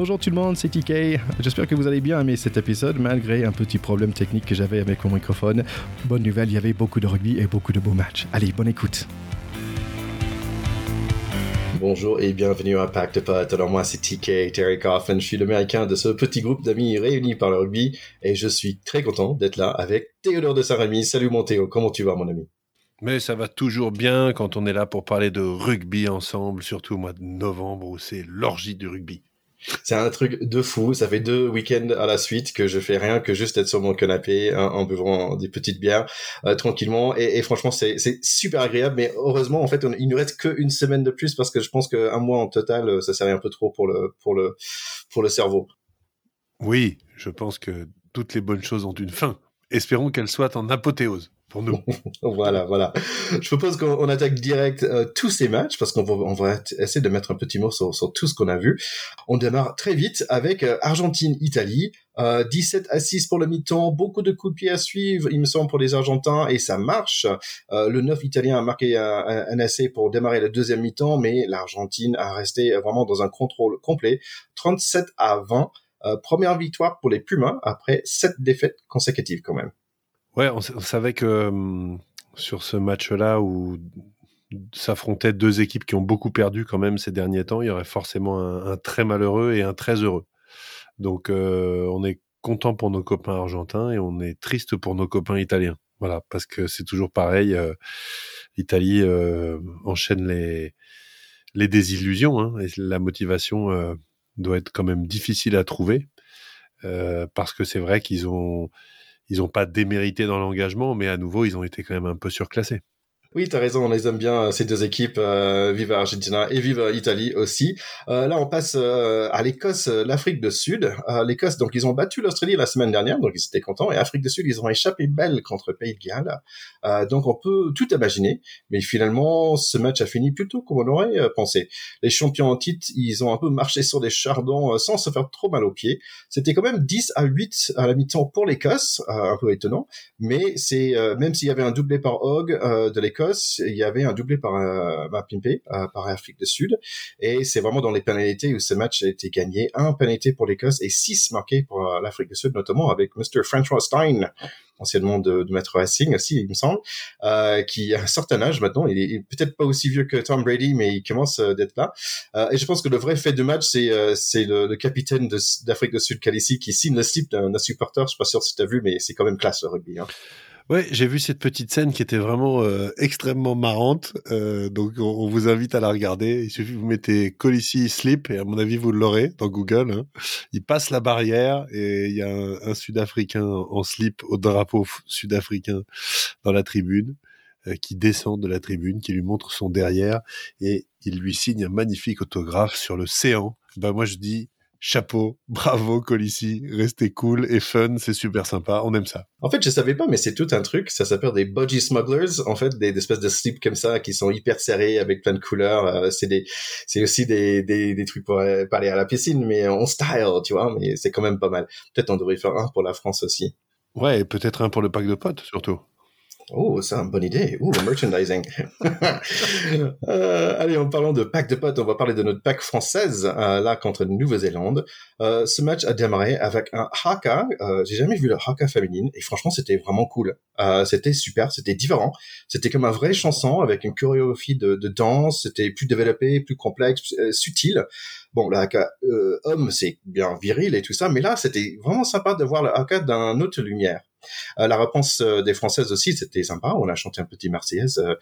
Bonjour tout le monde, c'est TK. J'espère que vous allez bien aimer cet épisode malgré un petit problème technique que j'avais avec mon microphone. Bonne nouvelle, il y avait beaucoup de rugby et beaucoup de beaux matchs. Allez, bonne écoute. Bonjour et bienvenue à Pacte de Potes. Alors moi c'est TK, Terry Coffin, je suis l'américain de ce petit groupe d'amis réunis par le rugby et je suis très content d'être là avec Théodore de Saint-Rémy. Salut mon Théo, comment tu vas mon ami? Mais ça va toujours bien quand on est là pour parler de rugby ensemble, surtout au mois de novembre où c'est l'orgie du rugby. C'est un truc de fou. Ça fait deux week-ends à la suite que je fais rien que juste être sur mon canapé hein, en, buvant des petites bières euh, tranquillement. Et, franchement, c'est super agréable. Mais heureusement, en fait, il nous reste qu'une semaine de plus parce que je pense qu'un mois en total, euh, ça serait un peu trop pour le pour le pour le cerveau. Oui, je pense que toutes les bonnes choses ont une fin. Espérons qu'elles soient en apothéose pour nous. voilà, voilà. Je propose qu'on attaque direct euh, tous ces matchs parce qu'on va, on va essayer de mettre un petit mot sur, sur tout ce qu'on a vu. On démarre très vite avec euh, Argentine-Italie. Euh, 17 à 6 pour le mi-temps, beaucoup de coups de pied à suivre, il me semble, pour les Argentins, et ça marche. Euh, le 9 italien a marqué un, un, essai pour démarrer le deuxième mi-temps, mais l'Argentine a resté vraiment dans un contrôle complet. 37 à 20. première victoire pour les Pumas après sept défaites consécutives quand même. Ouais, on, savait que hum, sur ce match-là où s'affrontaient deux équipes qui ont beaucoup perdu quand même ces derniers temps, il y aurait forcément un, très malheureux et un très heureux. Donc euh, on est content pour nos copains argentins et on est triste pour nos copains italiens. Voilà, parce que c'est toujours pareil. Euh, L'Italie euh, enchaîne les désillusions hein, et la motivation doit être quand même difficile à trouver parce que c'est vrai qu'ils ont ils n'ont pas démérité dans l'engagement, mais à nouveau, ils ont été quand même un peu surclassés. Oui, tu as raison, on les aime bien euh, ces deux équipes, euh, vive Argentina et vive Italie aussi. Euh, là, on passe euh, à l'Écosse, l'Afrique du Sud. L'Écosse, donc ils ont battu l'Australie la semaine dernière, donc ils étaient contents. Et Afrique du Sud, ils ont échappé belle contre Pays de Galles. donc on peut tout imaginer, mais finalement, ce match a fini plutôt comme on aurait pensé. Les champions en titre, ils ont un peu marché sur des chardons sans se faire trop mal aux pieds. C'était quand même 10 à 8 à la mi-temps pour l'Écosse, un peu étonnant, mais c'est même s'il y avait un doublé par Hogg de l'Écosse il y avait un doublé par euh, Pimpé, euh, par Afrique du Sud. Et c'est vraiment dans les pénalités où ce match a été gagné. Un pénalité pour l'Écosse et six marqués pour euh, l'Afrique du Sud, notamment avec Mr. François Stein, anciennement de, de Maître Racing aussi, il me semble, euh, qui a un certain âge maintenant. Il est, peut-être pas aussi vieux que Tom Brady, mais il commence euh, d'être là. Euh, et je pense que le vrai fait du match, c'est euh, c'est le, le, capitaine d'Afrique du Sud, Khaleesi, qui signe le slip d'un supporter. Je suis pas sûr si tu as vu, mais c'est quand même classe le rugby. Hein. Ouais, j'ai vu cette petite scène qui était vraiment euh, extrêmement marrante. Euh, donc, on, vous invite à la regarder. Il suffit que vous mettez Colissi slip et à mon avis vous l'aurez dans Google. Hein. Il passe la barrière et il y a un, Sud-Africain en slip au drapeau sud-africain dans la tribune euh, qui descend de la tribune, qui lui montre son derrière et il lui signe un magnifique autographe sur le séant. Ben moi je dis chapeau, bravo Colissi, restez cool et fun, c'est super sympa, on aime ça. En fait, je savais pas, mais c'est tout un truc, ça s'appelle des budgie smugglers, en fait, des, espèces de slips comme ça qui sont hyper serrés avec plein de couleurs. Euh, c'est des, c'est aussi des, des, des trucs pour, euh, aller à la piscine, mais en style, tu vois, mais c'est quand même pas mal. Peut-être on devrait faire un pour la France aussi. Ouais, et peut-être un pour le pack de potes surtout. Oh, c'est une bonne idée. Ouh, merchandising. euh, allez, en parlant de pack de potes, on va parler de notre pack française, euh, là, contre Nouvelle-Zélande. Euh, ce match a démarré avec un haka. Euh, J'ai jamais vu le haka féminine, et franchement, c'était vraiment cool. C'était super, c'était différent. C'était comme un vrai chanson avec une chorégraphie de, de danse. C'était plus développé, plus complexe, euh, subtil. Bon, le haka homme, c'est bien viril et tout ça, mais là, c'était vraiment sympa de voir le haka d'un autre lumière. Euh, la réponse euh, des Françaises aussi, c'était sympa. On a chanté un petit Marseillaise euh,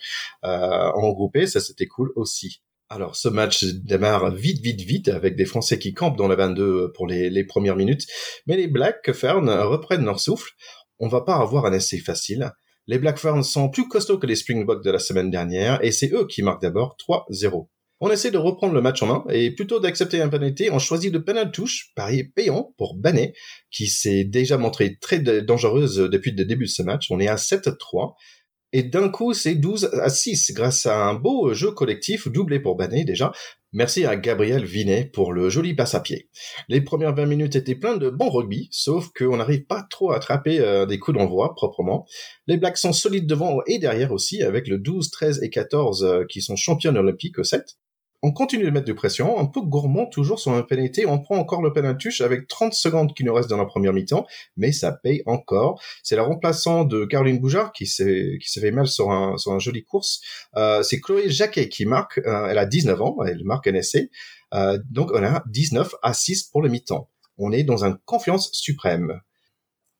en regroupé, ça c'était cool aussi. Alors, ce match démarre vite, vite, vite avec des Français qui campent dans la 22 pour les, les premières minutes. Mais les Black Ferns reprennent leur souffle. On va pas avoir un essai facile. Les Black Ferns sont plus costauds que les Springboks de la semaine dernière et c'est eux qui marquent d'abord 3-0. On essaie de reprendre le match en main et plutôt d'accepter un penalty, on choisit le penalty touche, pari payant pour Banet, qui s'est déjà montré très dangereuse depuis le début de ce match. On est à 7-3. Et d'un coup, c'est 12 à 6 grâce à un beau jeu collectif doublé pour Banet déjà. Merci à Gabriel Vinet pour le joli passe à pied. Les premières 20 minutes étaient pleines de bon rugby, sauf qu'on n'arrive pas trop à attraper euh, des coups d'envoi proprement. Les Blacks sont solides devant et derrière aussi, avec le 12, 13 et 14 euh, qui sont champions olympiques au 7. On continue de mettre de pression, un peu gourmand toujours sur un pénalité, on prend encore le penalty avec 30 secondes qui nous restent dans la première mi-temps, mais ça paye encore. C'est la remplaçant de Caroline Boujard qui s'est fait mal sur un sur joli course. Euh, c'est Chloé Jacquet qui marque, euh, elle a 19 ans, elle marque un essai. Euh, donc on a 19 à 6 pour le mi-temps. On est dans une confiance suprême.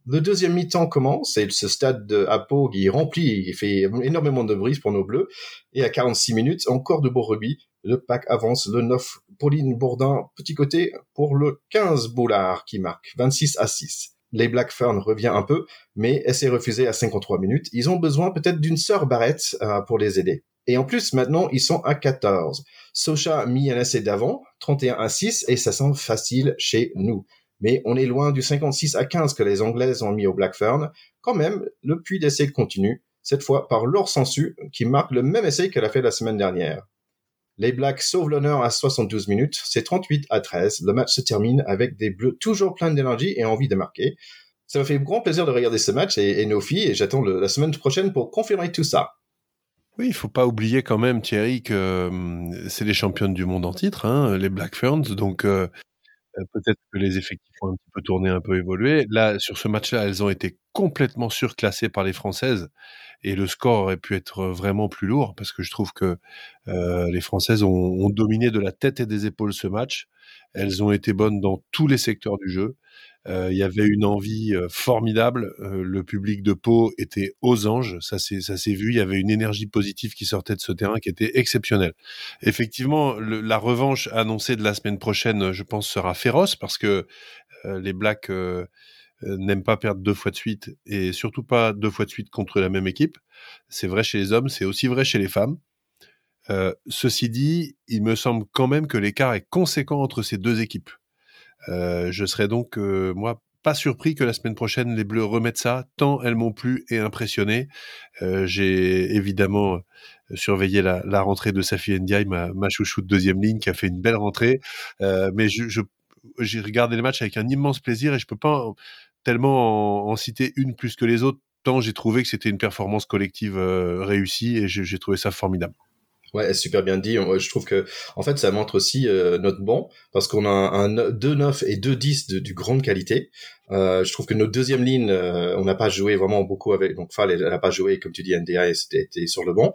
Le deuxième mi-temps commence, et ce stade de Apo qui est rempli, fait énormément de brise pour nos bleus, et à 46 minutes, encore de beau rugby, le pack avance le 9 Pauline Bourdin, petit côté, pour le 15 Boulard qui marque 26 à 6. Les Black Fern revient un peu, mais s'est refusé à 53 minutes. Ils ont besoin peut-être d'une sœur Barrette euh, pour les aider. Et en plus, maintenant, ils sont à 14. Socha a mis un essai d'avant, 31 à 6, et ça semble facile chez nous. Mais on est loin du 56 à 15 que les Anglaises ont mis au Black Fern. Quand même, le puits d'essai continue, cette fois par Laure Sensu, qui marque le même essai qu'elle a fait la semaine dernière. Les Blacks sauvent l'honneur à 72 minutes. C'est 38 à 13. Le match se termine avec des Bleus toujours pleins d'énergie et envie de marquer. Ça me fait grand plaisir de regarder ce match et, nos filles et j'attends la semaine prochaine pour confirmer tout ça. Oui, il faut pas oublier quand même, Thierry, que hum, c'est les championnes du monde en titre, hein, les Black Ferns. Donc euh, euh, peut-être que les effectifs ont un petit peu tourné, un peu évolué. Là, sur ce match-là, elles ont été complètement surclassées par les Françaises et le score aurait pu être vraiment plus lourd parce que je trouve que euh, les Françaises ont, dominé de la tête et des épaules ce match. Elles ont été bonnes dans tous les secteurs du jeu. Euh, il y avait une envie euh, formidable. Le public de Pau était aux anges. Ça s'est vu. Il y avait une énergie positive qui sortait de ce terrain qui était exceptionnelle. Effectivement, la revanche annoncée de la semaine prochaine, je pense, sera féroce parce que les Blacks n'aime pas perdre deux fois de suite et surtout pas deux fois de suite contre la même équipe. C'est vrai chez les hommes, c'est aussi vrai chez les femmes. Euh, ceci dit, il me semble quand même que l'écart est conséquent entre ces deux équipes. Euh, je serais donc, euh, moi, pas surpris que la semaine prochaine, les Bleus remettent ça, tant elles m'ont plu et impressionné. Euh, J'ai évidemment surveillé la, rentrée de Safi Ndiaye, ma, ma chouchou de deuxième ligne, qui a fait une belle rentrée. mais j'ai regardé les matchs avec un immense plaisir et je peux pas tellement en, citer une plus que les autres, tant j'ai trouvé que c'était une performance collective euh, réussie et j'ai trouvé ça formidable. Ouais, super bien dit. Je trouve que, en fait, ça montre aussi euh, notre banc parce qu'on a un, 2-9 et 2-10 de, grande qualité. Euh, je trouve que notre deuxième ligne, on n'a pas joué vraiment beaucoup avec. Donc, Fall, elle n'a pas joué, comme tu dis, NDA, c'était sur le banc.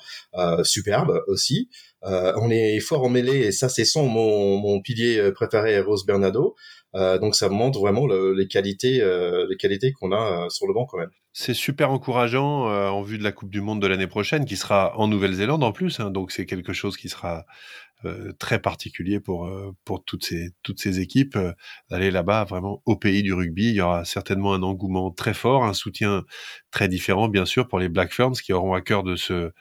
superbe aussi. on est fort en mêlée et ça, c'est son mon pilier préféré, Rose Bernardo. Euh, donc ça montre vraiment les qualités, euh, les qualités qu'on a euh, sur le banc quand même. C'est super encourageant en vue de la Coupe du Monde de l'année prochaine, qui sera en Nouvelle-Zélande en plus. Hein, donc c'est quelque chose qui sera très particulier pour pour toutes ces toutes ces équipes d'aller là-bas vraiment au pays du rugby. Il y aura certainement un engouement très fort, un soutien très différent bien sûr pour les Black Ferns qui auront à cœur de se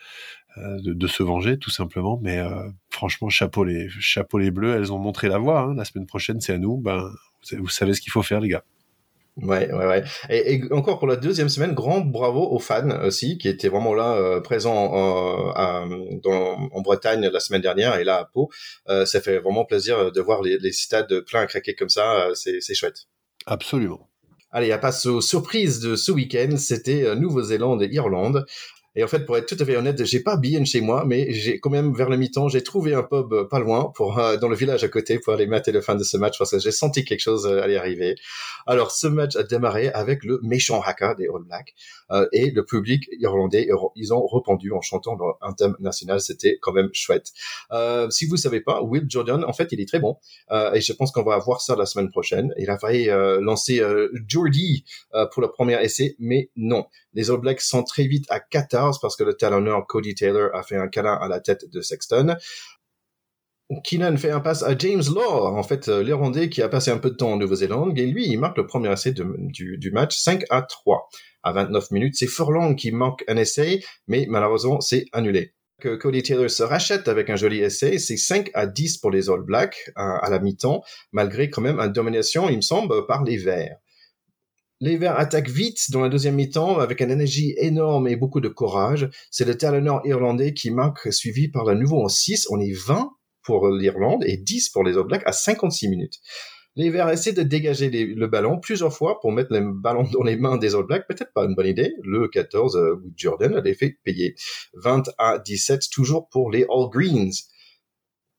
de, de, se venger tout simplement. Mais euh, franchement, chapeau les, chapeau les bleus, elles ont montré la voie. Hein. La semaine prochaine, c'est à nous. Ben, vous, savez ce qu'il faut faire, les gars. Ouais, ouais, ouais. Et, et, encore pour la deuxième semaine, grand bravo aux fans aussi, qui étaient vraiment là, euh, présents en, dans, en Bretagne la semaine dernière et là à Pau. Euh, ça fait vraiment plaisir de voir les, les stades pleins à craquer comme ça. C'est chouette. Absolument. Allez, à passe aux surprises de ce week-end. C'était Nouvelle-Zélande et Irlande. Et en fait, pour être tout à fait honnête, j'ai pas bien chez moi, mais quand même vers le mi-temps, j'ai trouvé un pub euh, pas loin pour euh, dans le village à côté pour aller mater le fin de ce match parce que j'ai senti quelque chose euh, aller arriver. Alors, ce match a démarré avec le méchant haka des All Blacks et le public irlandais, ils ont répondu en chantant leur thème national. C'était quand même chouette. si vous savez pas, Will Jordan, en fait, il est très bon et je pense qu'on va voir ça la semaine prochaine. Il a failli lancer Jordi pour le premier essai, mais non. Les All Blacks sont très vite à 14 parce que le talonneur Cody Taylor a fait un câlin à la tête de Sexton. Keenan fait un passe à James Law, en fait euh, l'Irlandais qui a passé un peu de temps en Nouvelle-Zélande, et lui il marque le premier essai du, du, match 5 à 3. À 29 minutes, c'est Furlong qui manque un essai, mais malheureusement c'est annulé. Que Cody Taylor se rachète avec un joli essai, c'est 5 à 10 pour les All Blacks à, la mi-temps, malgré quand même une domination, il me semble, par les Verts. Les Verts attaquent vite dans la deuxième mi-temps avec une énergie énorme et beaucoup de courage. C'est le talonneur irlandais qui marque, suivi par le nouveau en 6. On est 20 pour l'Irlande et 10 pour les All Blacks à 56 minutes. Les Verts essaient de dégager le ballon plusieurs fois pour mettre le ballon dans les mains des All Blacks. Peut-être pas une bonne idée. Le 14, euh, Jordan a les fait payer. 20 à 17, toujours pour les All Greens.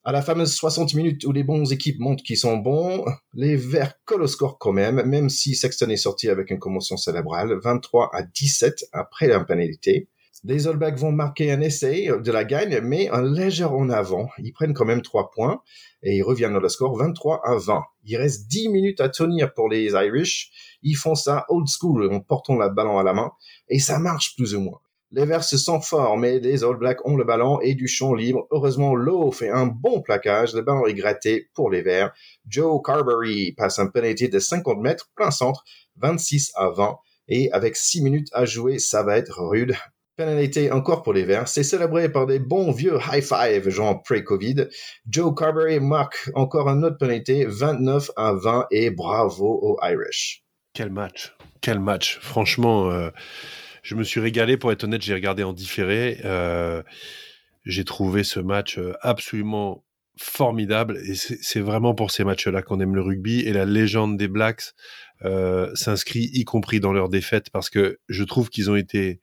À la fameuse 60 minutes où les bons équipes montrent qu'ils sont bons, les Verts collent au score quand même, même si Sexton est sorti avec une commotion cérébrale, 23 à 17 après la pénalité. Les All Blacks vont marquer un essai de la gagne, mais un léger en avant. Ils prennent quand même 3 points et ils reviennent dans le score 23 à 20. Il reste 10 minutes à tenir pour les Irish. Ils font ça old school en portant la ballon à la main et ça marche plus ou moins. Les Verts se sentent forts, mais les All Blacks ont le ballon et du champ libre. Heureusement, Lowe fait un bon plaquage. Le ballon est gratté pour les Verts. Joe Carberry passe un penalty de 50 mètres, plein centre, 26 à 20. Et avec 6 minutes à jouer, ça va être rude. Pénalité encore pour les Verts. C'est célébré par des bons vieux high five, genre pré-Covid. Joe Carberry marque encore un autre pénalité, 29 à 20 et bravo aux Irish. Quel match. Quel match. Franchement, euh, je me suis régalé, pour être honnête, j'ai regardé en différé. Euh, j'ai trouvé ce match euh, absolument formidable et c'est vraiment pour ces matchs-là qu'on aime le rugby et la légende des Blacks s'inscrit y compris dans leur défaite parce que je trouve qu'ils ont été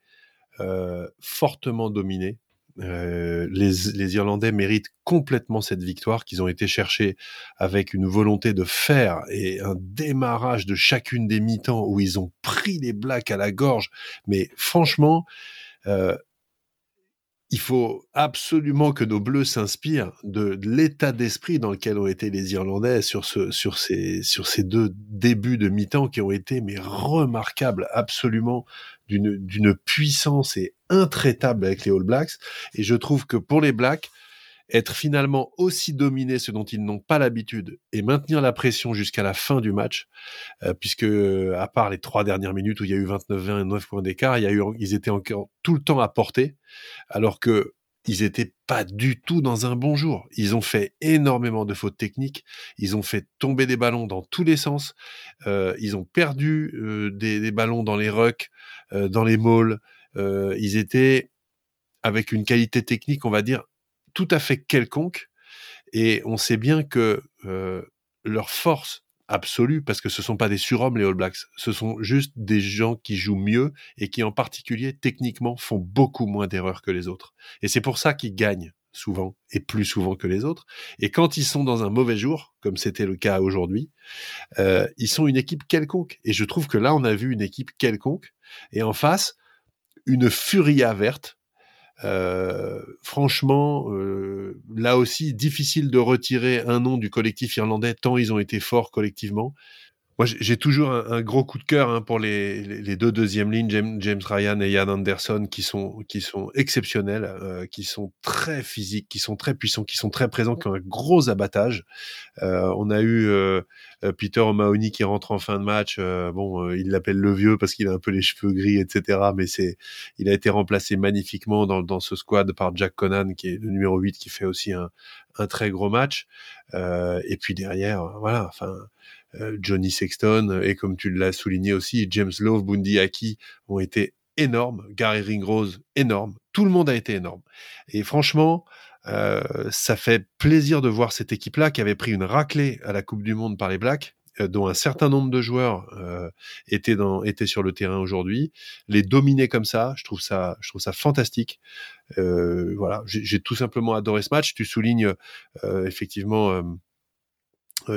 fortement dominés euh, les, Irlandais méritent complètement cette victoire qu'ils ont été chercher avec une volonté de faire et un démarrage de chacune des mi-temps où ils ont pris les Blacks à la gorge. Mais franchement, euh, il faut absolument que nos Bleus s'inspirent de, l'état d'esprit dans lequel ont été les Irlandais sur, ces, sur ces deux débuts de mi-temps qui ont été mais remarquables, absolument d'une puissance et intraitable avec les All Blacks. Et je trouve que pour les Blacks, être finalement aussi dominés, ce dont ils n'ont pas l'habitude, et maintenir la pression jusqu'à la fin du match, euh, puisque à part les trois dernières minutes où il y a eu 29-20 et 9 points d'écart, il y a eu, ils étaient encore tout le temps à portée, alors que ils étaient pas du tout dans un bon jour. Ils ont fait énormément de fautes techniques. Ils ont fait tomber des ballons dans tous les sens. Euh, ils ont perdu euh, des, ballons dans les rucks, euh, dans les mauls. Ils étaient avec une qualité technique, on va dire, tout à fait quelconque. Et on sait bien que leur force absolue, parce que ce sont pas des surhommes les All Blacks, ce sont juste des gens qui jouent mieux et qui en particulier techniquement font beaucoup moins d'erreurs que les autres. Et c'est pour ça qu'ils gagnent souvent et plus souvent que les autres. Et quand ils sont dans un mauvais jour, comme c'était le cas aujourd'hui, euh, ils sont une équipe quelconque. Et je trouve que là, on a vu une équipe quelconque. Et en face, une furia verte euh, franchement, euh, là aussi, difficile de retirer un nom du collectif irlandais tant ils ont été forts collectivement. Moi, j'ai toujours un, gros coup de cœur hein, pour les, les, deux deuxièmes lignes, James, Ryan et Ian Anderson, qui sont, qui sont exceptionnels, euh, qui sont très physiques, qui sont très puissants, qui sont très présents, qui ont un gros abattage. Euh, on a eu euh, euh, Peter O'Mahony qui rentre en fin de match. bon, il l'appelle le vieux parce qu'il a un peu les cheveux gris, etc. Mais c'est, il a été remplacé magnifiquement dans, dans ce squad par Jack Conan, qui est le numéro 8, qui fait aussi un, un très gros match. et puis derrière, voilà, enfin euh, Johnny Sexton et comme tu l'as souligné aussi, James Love, Bundy Aki ont été énormes, Gary Ringrose énorme, tout le monde a été énorme. Et franchement, euh, ça fait plaisir de voir cette équipe-là qui avait pris une raclée à la Coupe du Monde par les Blacks, euh, dont un certain nombre de joueurs étaient, dans, étaient sur le terrain aujourd'hui, les dominer comme ça, je trouve ça, je trouve ça fantastique. voilà, j'ai tout simplement adoré ce match. Tu soulignes effectivement euh,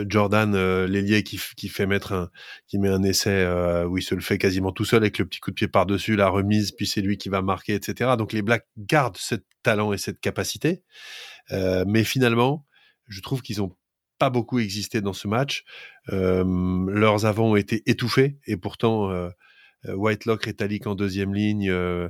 Jordan euh, l'ailier qui, fait mettre un qui met un essai euh, où il se le fait quasiment tout seul avec le petit coup de pied par dessus la remise puis c'est lui qui va marquer etc donc les Blacks gardent ce talent et cette capacité. Mais finalement je trouve qu'ils ont pas beaucoup existé dans ce match. Leurs avants ont été étouffés et pourtant euh, Whitelock rétalique en deuxième ligne, euh,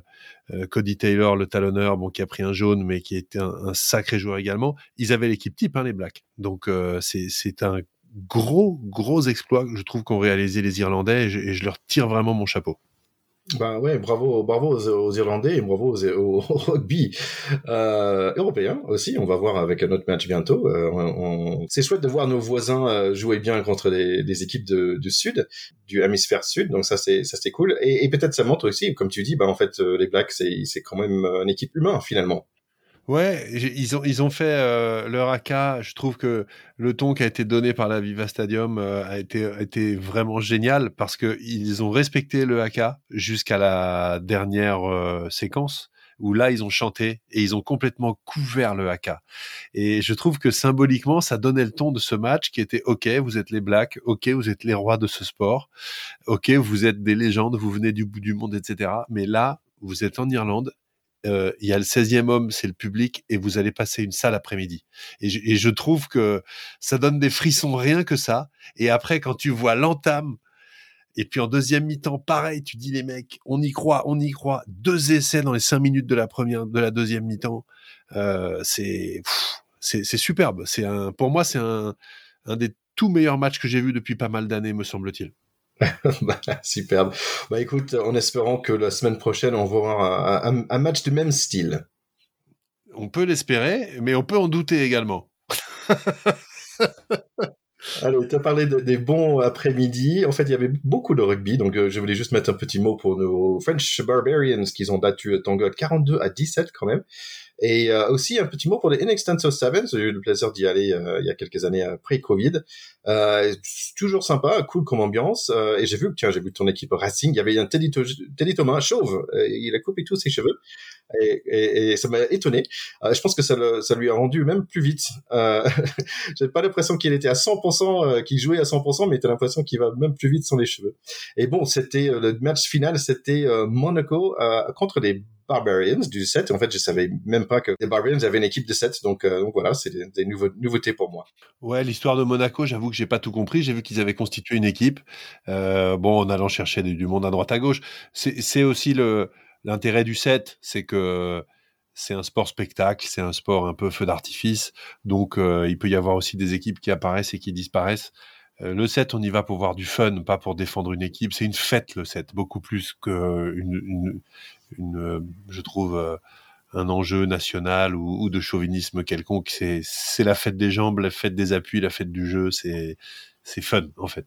euh, Cody Taylor, le talonneur, bon, qui a pris un jaune, mais qui était un, sacré joueur également. Ils avaient l'équipe type, hein, les Blacks. Donc c'est un gros, gros exploit, je trouve, qu'ont réalisé les Irlandais, et je leur tire vraiment mon chapeau. Ben ouais, bravo, bravo aux, Irlandais et bravo aux, rugby euh, européens aussi. On va voir avec un autre match bientôt. Euh, C'est chouette de voir nos voisins euh, jouer bien contre des, équipes de, du sud, du hémisphère sud. Donc ça c'est ça c'est cool. Et, et peut-être ça montre aussi, comme tu dis, ben en fait euh, les Blacks c'est c'est quand même une équipe humaine finalement. Ouais, ils ont, ils ont fait euh, leur AK. Je trouve que le ton qui a été donné par la Viva Stadium euh, a, été, a été vraiment génial parce que ils ont respecté le AK jusqu'à la dernière euh, séquence où là ils ont chanté et ils ont complètement couvert le haka. Et je trouve que symboliquement ça donnait le ton de ce match qui était ok, vous êtes les blacks, ok, vous êtes les rois de ce sport, ok, vous êtes des légendes, vous venez du bout du monde, etc. Mais là, vous êtes en Irlande, euh, il y a le 16e homme, c'est le public, et vous allez passer une sale après-midi. Et, et, je trouve que ça donne des frissons rien que ça. Et après, quand tu vois l'entame et puis en deuxième mi-temps, pareil, tu dis les mecs, on y croit, on y croit. Deux essais dans les cinq minutes de la première, de la deuxième mi-temps, euh, c'est c'est superbe. C'est un, pour moi, c'est un, un des tout meilleurs matchs que j'ai vu depuis pas mal d'années, me semble-t-il. bah, superbe. Bah écoute, en espérant que la semaine prochaine, on va avoir un, un match du même style. On peut l'espérer, mais on peut en douter également. Alors, tu as parlé des bons après-midi. En fait, il y avait beaucoup de rugby, donc euh, je voulais juste mettre un petit mot pour nos French Barbarians qui ont battu Tonga 42 à 17 quand même. Et euh, aussi un petit mot pour les Inextenso Sevens. J'ai eu le plaisir d'y aller euh, il y a quelques années après Covid. Euh, toujours sympa, cool comme ambiance. Euh, et j'ai vu, tiens, j'ai vu ton équipe Racing. Il y avait un Teddy, Thomas chauve. il a coupé tous ses cheveux. Et, et, et ça m'a étonné. je pense que ça, le, ça, lui a rendu même plus vite. j'ai pas l'impression qu'il était à 100%, qu'il jouait à 100%, mais t'as l'impression qu'il va même plus vite sans les cheveux. Et bon, c'était le match final, c'était Monaco contre les Barbarians du 7. En fait, je savais même pas que les Barbarians avaient une équipe de 7. Donc, euh, donc voilà, c'est des, nouveautés pour moi. Ouais, l'histoire de Monaco, j'avoue que j'ai pas tout compris. J'ai vu qu'ils avaient constitué une équipe. Euh, bon, en allant chercher du, monde à droite à gauche. C'est aussi l'intérêt du 7, c'est que c'est un sport spectacle, c'est un sport un peu feu d'artifice. Donc, euh, il peut y avoir aussi des équipes qui apparaissent et qui disparaissent. Le 7, on y va pour voir du fun, pas pour défendre une équipe. C'est une fête, le 7, beaucoup plus qu'une une, une, je trouve, euh, un enjeu national ou, de chauvinisme quelconque. C'est la fête des jambes, la fête des appuis, la fête du jeu. C'est fun, en fait.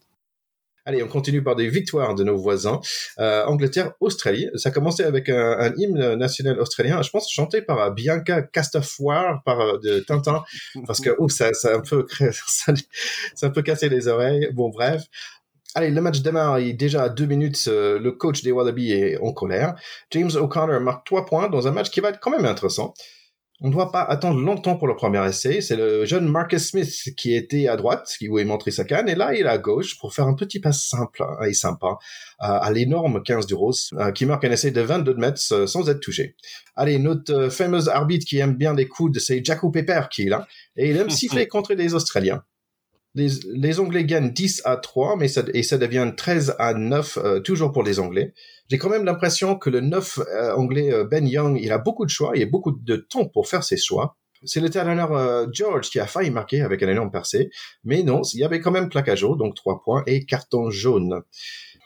Allez, on continue par des victoires de nos voisins. Euh, Angleterre, Australie. Ça a commencé avec un, hymne national australien, je pense, chanté par Bianca Castafoire, par euh, de Tintin, parce que ouf, ça, ça, un peu, ça, ça, un peu cassé les oreilles. Bon, bref. Allez, le match démarre et déjà à deux minutes, euh, le coach des Wallabies est en colère. James O'Connor marque trois points dans un match qui va être quand même intéressant. On ne doit pas attendre longtemps pour le premier essai. C'est le jeune Marcus Smith qui était à droite, qui voulait montrer sa canne, et là il est à gauche pour faire un petit pas simple hein, et sympa euh, à l'énorme 15 du Rose, euh, qui marque un essai de 22 mètres sans être touché. Allez, notre fameux arbitre qui aime bien les coudes, c'est Jaco Pepper qui est là, et il aime siffler contre les Australiens les, Anglais gagnent 10 à 3, mais ça, et ça devient 13 à 9, euh, toujours pour les Anglais. J'ai quand même l'impression que le 9 euh, anglais euh, Ben Young, il a beaucoup de choix, il a beaucoup de temps pour faire ses choix. C'est le talonneur George qui a failli marquer avec un énorme percé, mais non, il y avait quand même plaquage donc 3 points, et carton jaune.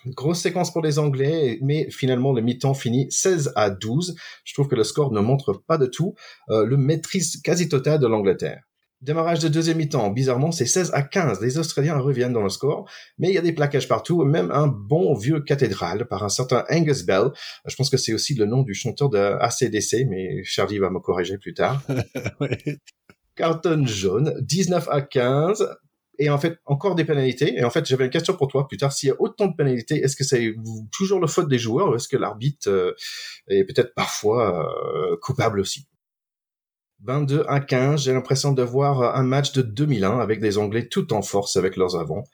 Grosse séquence pour les Anglais, mais finalement le mi-temps finit 16 à 12. Je trouve que le score ne montre pas de tout le maîtrise quasi totale de l'Angleterre. Démarrage de deuxième mi-temps, bizarrement, c'est 16 à 15. Les Australiens reviennent dans le score, mais il y a des plaquages partout, même un bon vieux cathédrale par un certain Angus Bell. Je pense que c'est aussi le nom du chanteur de ACDC, mais Charlie va me corriger plus tard. Carton jaune, 19 à 15. Et en fait, encore des pénalités. Et en fait, j'avais une question pour toi plus tard. S'il y a autant de pénalités, est-ce que c'est toujours le faute des joueurs ou est-ce que l'arbitre euh, est peut-être parfois euh, coupable aussi? 22 à 15, j'ai l'impression de voir un match de 2001 avec des Anglais tout en force avec leurs avants.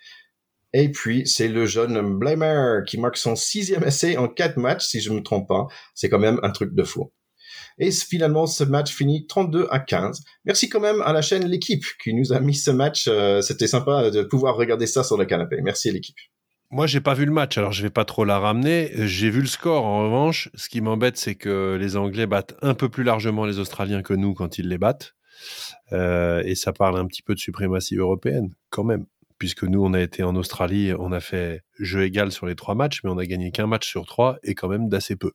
Et puis, c'est le jeune Blamer qui marque son sixième essai en quatre matchs, si je ne me trompe pas. C'est quand même un truc de fou. Et finalement, ce match finit 32 à 15. Merci quand même à la chaîne L'équipe qui nous a mis ce match. Euh, c'était sympa de pouvoir regarder ça sur le canapé. Merci l'équipe. Moi, j'ai pas vu le match, alors je vais pas trop la ramener. J'ai vu le score. En revanche, ce qui m'embête, c'est que les Anglais battent un peu plus largement les Australiens que nous quand ils les battent. Euh, et ça parle un petit peu de suprématie européenne, quand même. Puisque nous, on a été en Australie, on a fait jeu égal sur les trois matchs, mais on a gagné qu'un match sur trois et quand même d'assez peu.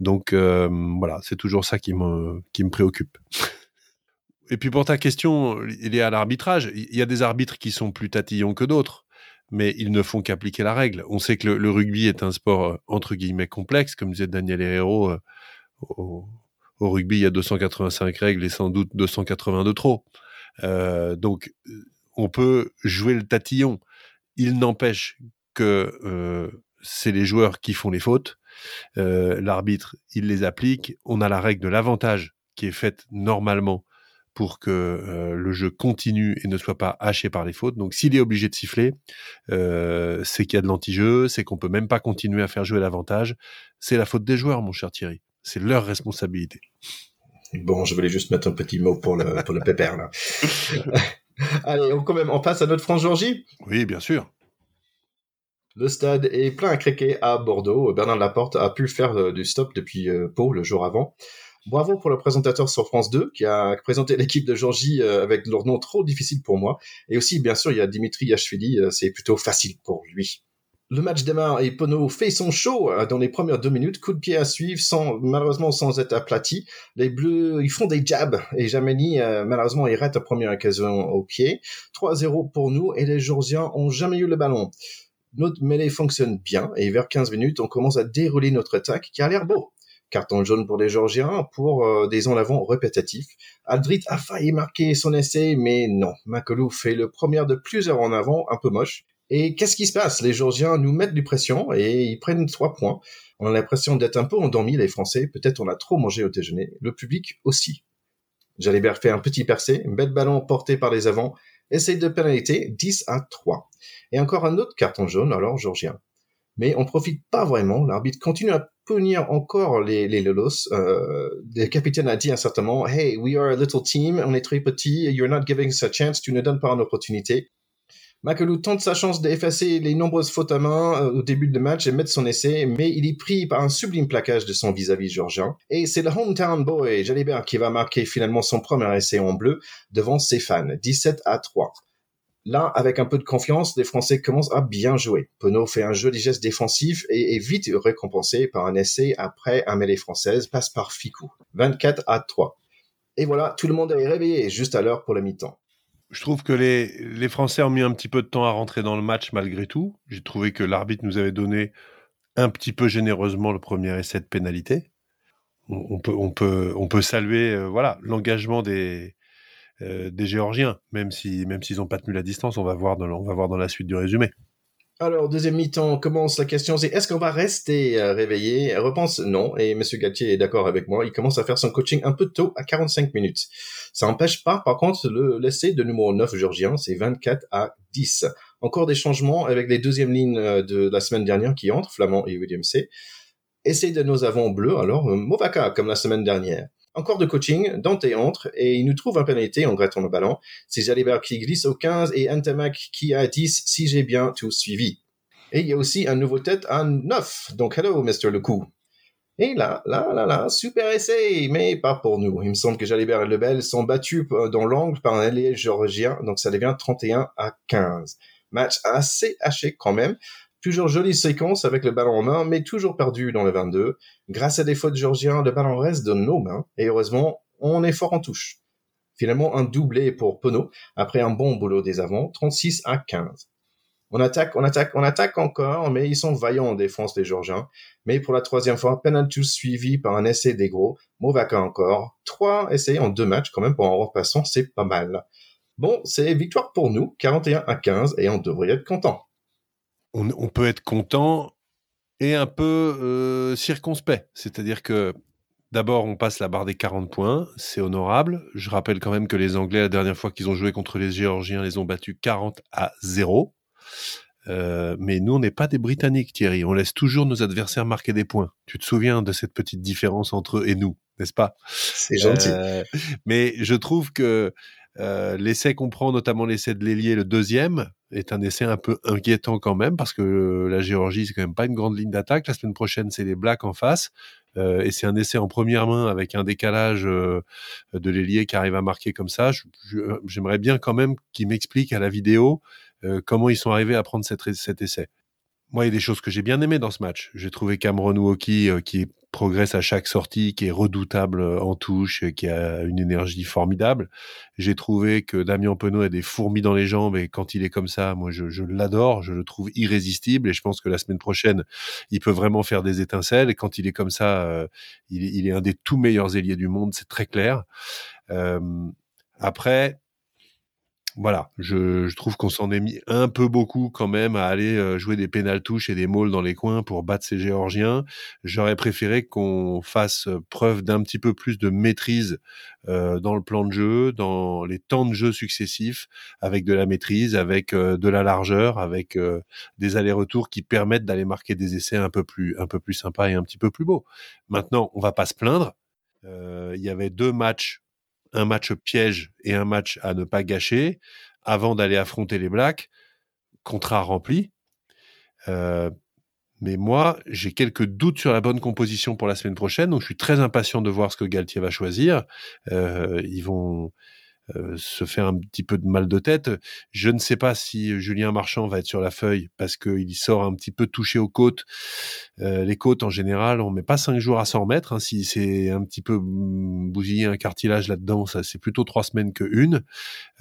Donc euh, voilà, c'est toujours ça qui me, qui me préoccupe. et puis pour ta question, il est à l'arbitrage. Il y a des arbitres qui sont plus tatillons que d'autres mais ils ne font qu'appliquer la règle. On sait que le, rugby est un sport euh, entre guillemets complexe, comme disait Daniel Herrero. Euh, au, rugby, il y a 285 règles et sans doute 280 de trop. Euh, donc, on peut jouer le tatillon. Il n'empêche que c'est les joueurs qui font les fautes. L'arbitre, il les applique. On a la règle de l'avantage qui est faite normalement pour que le jeu continue et ne soit pas haché par les fautes. Donc s'il est obligé de siffler, c'est qu'il y a de l'anti-jeu, c'est qu'on peut même pas continuer à faire jouer l'avantage. C'est la faute des joueurs, mon cher Thierry. C'est leur responsabilité. Bon, je voulais juste mettre un petit mot pour le, pour le pépère, là. Allez, on, quand même, on passe à notre France-Georgie Oui, bien sûr. Le stade est plein à craquer à Bordeaux. Bernard Laporte a pu faire euh, du stop depuis euh, Pau le jour avant. Bravo pour le présentateur sur France 2 qui a présenté l'équipe de Georgie euh, avec leur nom trop difficile pour moi. Et aussi, bien sûr, il y a Dimitri Yachvili, c'est plutôt facile pour lui. Le match démarre et Pono fait son show euh, dans les premières deux minutes. Coup de pied à suivre, sans, malheureusement sans être aplati. Les Bleus, ils font des jabs et Jameni, euh, malheureusement, il rate la première occasion au pied. 3-0 pour nous et les Georgiens ont jamais eu le ballon. Notre mêlée fonctionne bien et vers 15 minutes, on commence à dérouler notre attaque qui a l'air beau. Carton jaune pour les Georgiens pour euh, des en avant répétitifs. Aldrit a failli marquer son essai, mais non. Makolou fait le premier de plusieurs en avant, un peu moche. Et qu'est-ce qui se passe? Les Georgiens nous mettent du pression et ils prennent trois points. On a l'impression d'être un peu endormis, les Français. Peut-être on a trop mangé au déjeuner. Le public aussi. Jalibert fait un petit percé, bel ballon porté par les avants, essaye de pénalité, 10 à 3. Et encore un autre carton jaune, alors Georgien. Mais on profite pas vraiment. L'arbitre continue à punir encore les, les Lolos. Euh, le capitaine a dit un certain moment, Hey, we are a little team, on est très petit, you're not giving us a chance, tu ne donnes pas une opportunité. Makelou tente sa chance d'effacer les nombreuses fautes à main euh, au début de match et mettre son essai, mais il est pris par un sublime plaquage de son vis-à-vis georgien. Et c'est le hometown boy, Jalibert, qui va marquer finalement son premier essai en bleu devant ses fans, 17 à 3. Là, avec un peu de confiance, les Français commencent à bien jouer. Penaud fait un joli geste défensif et est vite récompensé par un essai après un mêlée française, passe par Ficou. 24 à 3. Et voilà, tout le monde est réveillé juste à l'heure pour la mi-temps je trouve que les, les, Français ont mis un petit peu de temps à rentrer dans le match malgré tout. J'ai trouvé que l'arbitre nous avait donné un petit peu généreusement le premier essai de pénalité. On, peut, on, peut, on peut saluer euh, voilà l'engagement des, euh, des Géorgiens, même si même s'ils n'ont pas tenu la distance. On va voir dans, on va voir dans la suite du résumé. Alors, deuxième mi-temps commence. La question, c'est est-ce qu'on va rester euh, réveillé? Repense non. Et Monsieur Galtier est d'accord avec moi. Il commence à faire son coaching un peu tôt, à 45 minutes. Ça n'empêche pas, par contre, le laisser de numéro 9 georgien, c'est 24 à 10. Encore des changements avec les deuxièmes lignes euh, de la semaine dernière qui entrent, Flamand et William C. Essai de nos avants bleus, alors euh, Movaka, comme la semaine dernière. Encore de coaching, Dante entre et il nous trouve un pénalité en grattant le ballon. C'est Jalibert qui glisse au 15 et Antamac qui a 10 si j'ai bien tout suivi. Et il y a aussi un nouveau tête à 9. Donc hello Mr. Lecou. Et là, là, là, là, super essai, mais pas pour nous. Il me semble que Jalibert et Lebel sont battus euh, dans l'angle par un allié géorgien, donc ça devient 31 à 15. Match assez haché quand même. Toujours jolie séquence avec le ballon en main, mais toujours perdu dans le 22. Grâce à des fautes géorgiens, le ballon reste de nos mains, et heureusement, on est fort en touche. Finalement, un doublé pour Pono, après un bon boulot des avants, 36 à 15. On attaque, on attaque, on attaque encore, mais ils sont vaillants en défense, les Georgiens. Mais pour la troisième fois, penalty suivi par un essai des gros. Movaka encore. Trois essais en deux matchs, quand même, pour un repassant, c'est pas mal. Bon, c'est victoire pour nous, 41 à 15, et on devrait être content on, peut être content et un peu euh, circonspect. C'est-à-dire que d'abord, on passe la barre des 40 points, c'est honorable. Je rappelle quand même que les Anglais, la dernière fois qu'ils ont joué contre les Géorgiens, les ont battus 40 à 0. Euh, mais nous, on n'est pas des Britanniques, Thierry. On laisse toujours nos adversaires marquer des points. Tu te souviens de cette petite différence entre eux et nous, n'est-ce pas? C'est gentil. Euh, mais je trouve que euh, l'essai qu'on prend, notamment l'essai de l'ailier, le deuxième, est un essai un peu inquiétant quand même, parce que la Géorgie, c'est quand même pas une grande ligne d'attaque. La semaine prochaine, c'est les Blacks en face. Euh, et c'est un essai en première main avec un décalage euh, de l'ailier qui arrive à marquer comme ça. J'aimerais bien quand même qu'il m'explique à la vidéo comment ils sont arrivés à prendre cet essai. Moi, il y a des choses que j'ai bien aimées dans ce match. J'ai trouvé Cameron Woki qui progresse à chaque sortie, qui est redoutable euh, en touche, qui a une énergie formidable. J'ai trouvé que Damien Penaud a des fourmis dans les jambes et quand il est comme ça, moi je, l'adore, je le trouve irrésistible et je pense que la semaine prochaine, il peut vraiment faire des étincelles et quand il est comme ça, euh, il, est un des tout meilleurs ailiers du monde, c'est très clair. Euh, après, voilà, je, trouve qu'on s'en est mis un peu beaucoup quand même à aller euh, jouer des pénaltouches et des mauls dans les coins pour battre ces Géorgiens. J'aurais préféré qu'on fasse preuve d'un petit peu plus de maîtrise euh, dans le plan de jeu, dans les temps de jeu successifs, avec de la maîtrise, avec euh, de la largeur, avec des allers-retours qui permettent d'aller marquer des essais un peu plus, un peu plus sympas et un petit peu plus beaux. Maintenant, on va pas se plaindre. Il y avait deux matchs un match piège et un match à ne pas gâcher avant d'aller affronter les Blacks. Contrat rempli. Euh, mais moi, j'ai quelques doutes sur la bonne composition pour la semaine prochaine, donc je suis très impatient de voir ce que Galtier va choisir. Euh, ils vont, euh, se fait un petit peu de mal de tête. Je ne sais pas si Julien Marchand va être sur la feuille parce qu'il sort un petit peu touché aux côtes. Euh, les côtes, en général, on met pas cinq jours à s'en remettre. Hein. Si c'est un petit peu bousillé un cartilage là-dedans, c'est plutôt trois semaines que une.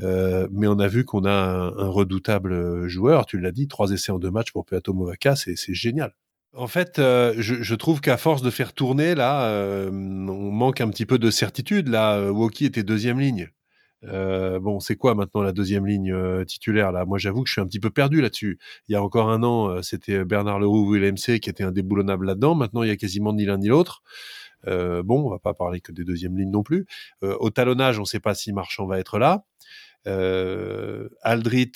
Euh, mais on a vu qu'on a un, redoutable joueur. Tu l'as dit, trois essais en deux matchs pour Peato Movaca, c'est génial. En fait, je, trouve qu'à force de faire tourner, là, on manque un petit peu de certitude. Là, Woki était deuxième ligne. Euh, bon, c'est quoi maintenant la deuxième ligne euh, titulaire là? Moi, j'avoue que je suis un petit peu perdu là-dessus. Il y a encore un an, euh, c'était Bernard Leroux ou LMC qui était indéboulonnable là-dedans. Maintenant, il y a quasiment ni l'un ni l'autre. bon, on va pas parler que des deuxièmes lignes non plus. au talonnage, on ne sait pas si Marchand va être là. Aldrit,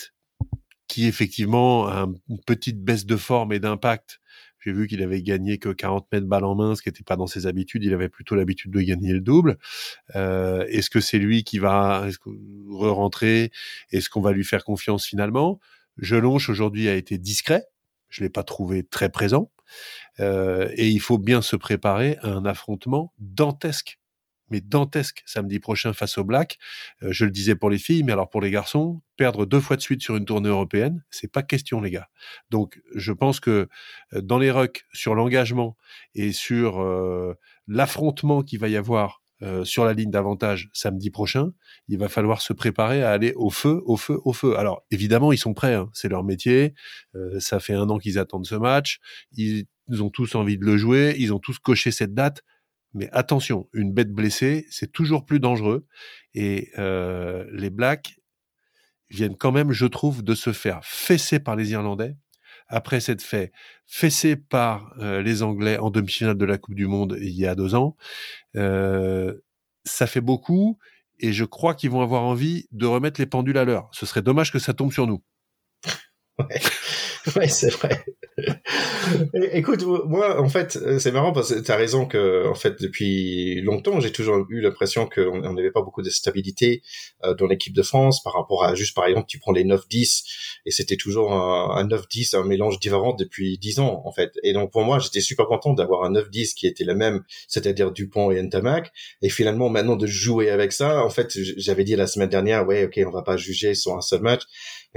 qui effectivement a une petite baisse de forme et d'impact, j'ai vu qu'il avait gagné que 40 mètres balle en main, ce qui n'était pas dans ses habitudes. Il avait plutôt l'habitude de gagner le double. Euh, est-ce que c'est lui qui va re-rentrer? Est-ce qu'on va lui faire confiance finalement? Jelonche aujourd'hui a été discret. Je l'ai pas trouvé très présent. Euh, et il faut bien se préparer à un affrontement dantesque mais dantesque samedi prochain face au Black. Euh, je le disais pour les filles, mais alors pour les garçons, perdre deux fois de suite sur une tournée européenne, c'est pas question, les gars. Donc, je pense que euh, dans les rucks, sur l'engagement et sur euh, l'affrontement qu'il va y avoir sur la ligne d'avantage samedi prochain, il va falloir se préparer à aller au feu, au feu, au feu. Alors, évidemment, ils sont prêts, hein. c'est leur métier. ça fait un an qu'ils attendent ce match. Ils ont tous envie de le jouer. Ils ont tous coché cette date mais attention, une bête blessée, c'est toujours plus dangereux. Et euh, les Blacks viennent quand même, je trouve, de se faire fesser par les Irlandais. Après s'être fait fesser par euh, les Anglais en demi-finale de la Coupe du Monde il y a deux ans, euh, ça fait beaucoup. Et je crois qu'ils vont avoir envie de remettre les pendules à l'heure. Ce serait dommage que ça tombe sur nous. Ouais, c'est vrai. Écoute, moi, en fait, c'est marrant parce que tu as raison que, en fait, depuis longtemps, j'ai toujours eu l'impression qu'on n'avait pas beaucoup de stabilité euh, dans l'équipe de France par rapport à juste, par exemple, tu prends les 9-10 et c'était toujours un, 9-10, un mélange différent depuis 10 ans, en fait. Et donc, pour moi, j'étais super content d'avoir un 9-10 qui était le même, c'est-à-dire Dupont et Ntamak. Et finalement, maintenant, de jouer avec ça, en fait, j'avais dit la semaine dernière, ouais, ok, on va pas juger sur un seul match.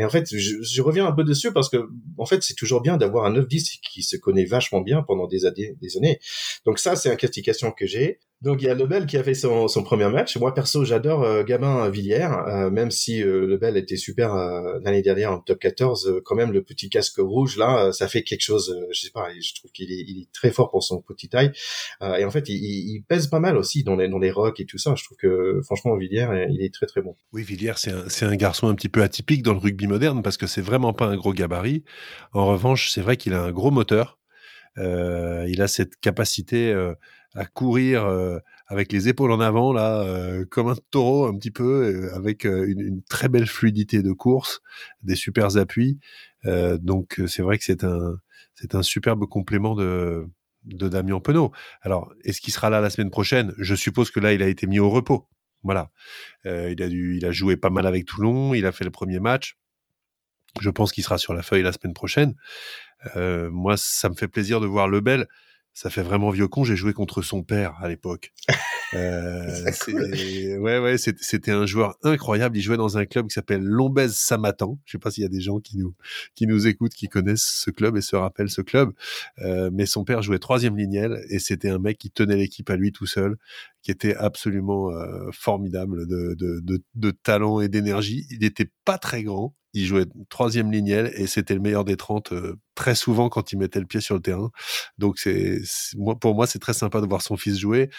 Mais en fait, je, je reviens un peu dessus parce que, en fait, c'est toujours bien d'avoir un 9-10 qui se connaît vachement bien pendant des années. Donc ça, c'est une question que j'ai. Donc il y a Lebel qui a fait son, son premier match. Moi perso, j'adore euh, Gabin Villiers, euh, même si euh, Lebel était super euh, l'année dernière en top 14. quand même, le petit casque rouge là, ça fait quelque chose. je sais pas, je trouve qu'il est, il est très fort pour son petit taille. et en fait, il, il, pèse pas mal aussi dans les dans les rocks et tout ça. Je trouve que franchement, Villiers, il est très très bon. Oui, Villiers, c'est un, c'est un garçon un petit peu atypique dans le rugby moderne parce que c'est vraiment pas un gros gabarit. En revanche, c'est vrai qu'il a un gros moteur. il a cette capacité à courir avec les épaules en avant là, euh, comme un taureau un petit peu, avec une, une, très belle fluidité de course, des super appuis. donc c'est vrai que c'est un c'est un superbe complément de de Damien Penaud. Alors est-ce qu'il sera là la semaine prochaine? Je suppose que là il a été mis au repos. Voilà, il a il a joué pas mal avec Toulon, il a fait le premier match. Je pense qu'il sera sur la feuille la semaine prochaine. moi, ça me fait plaisir de voir Lebel ça fait vraiment vieux con. J'ai joué contre son père à l'époque. Euh, ouais, ouais, c'était un joueur incroyable. Il jouait dans un club qui s'appelle Lombez Samatan. Je sais pas s'il y a des gens qui nous qui nous écoutent, qui connaissent ce club et se rappellent ce club. Euh, mais son père jouait troisième lignel et c'était un mec qui tenait l'équipe à lui tout seul, qui était absolument euh, formidable de, de, de, de talent et d'énergie. Il n'était pas très grand, il jouait troisième lignel et c'était le meilleur des 30 euh, très souvent quand il mettait le pied sur le terrain. Donc c'est moi pour moi c'est très sympa de voir son fils jouer.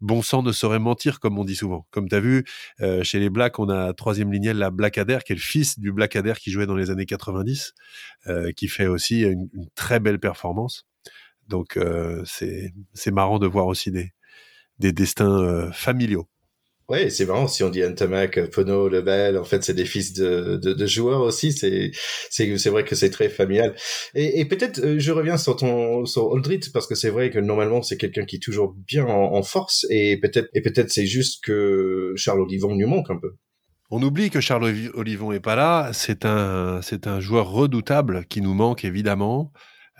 Bon sang ne saurait mentir, comme on dit souvent. Comme tu as vu, euh, chez les Blacks, on a troisième lignée la Blackadder, qui est le fils du Blackadder qui jouait dans les années 90, euh, qui fait aussi une, très belle performance. Donc euh, c'est marrant de voir aussi des, des destins familiaux. Ouais, c'est marrant si on dit Ntamak, Pono, Lebel, en fait, c'est des fils de, de, de joueurs aussi. C'est c'est vrai que c'est très familial. Et, et peut-être euh, je reviens sur ton sur Aldrit parce que c'est vrai que normalement c'est quelqu'un qui est toujours bien en, en force et peut-être et peut-être c'est juste que Charles Olivon nous manque un peu. On oublie que Charles Olivon est pas là. C'est un c'est un joueur redoutable qui nous manque évidemment.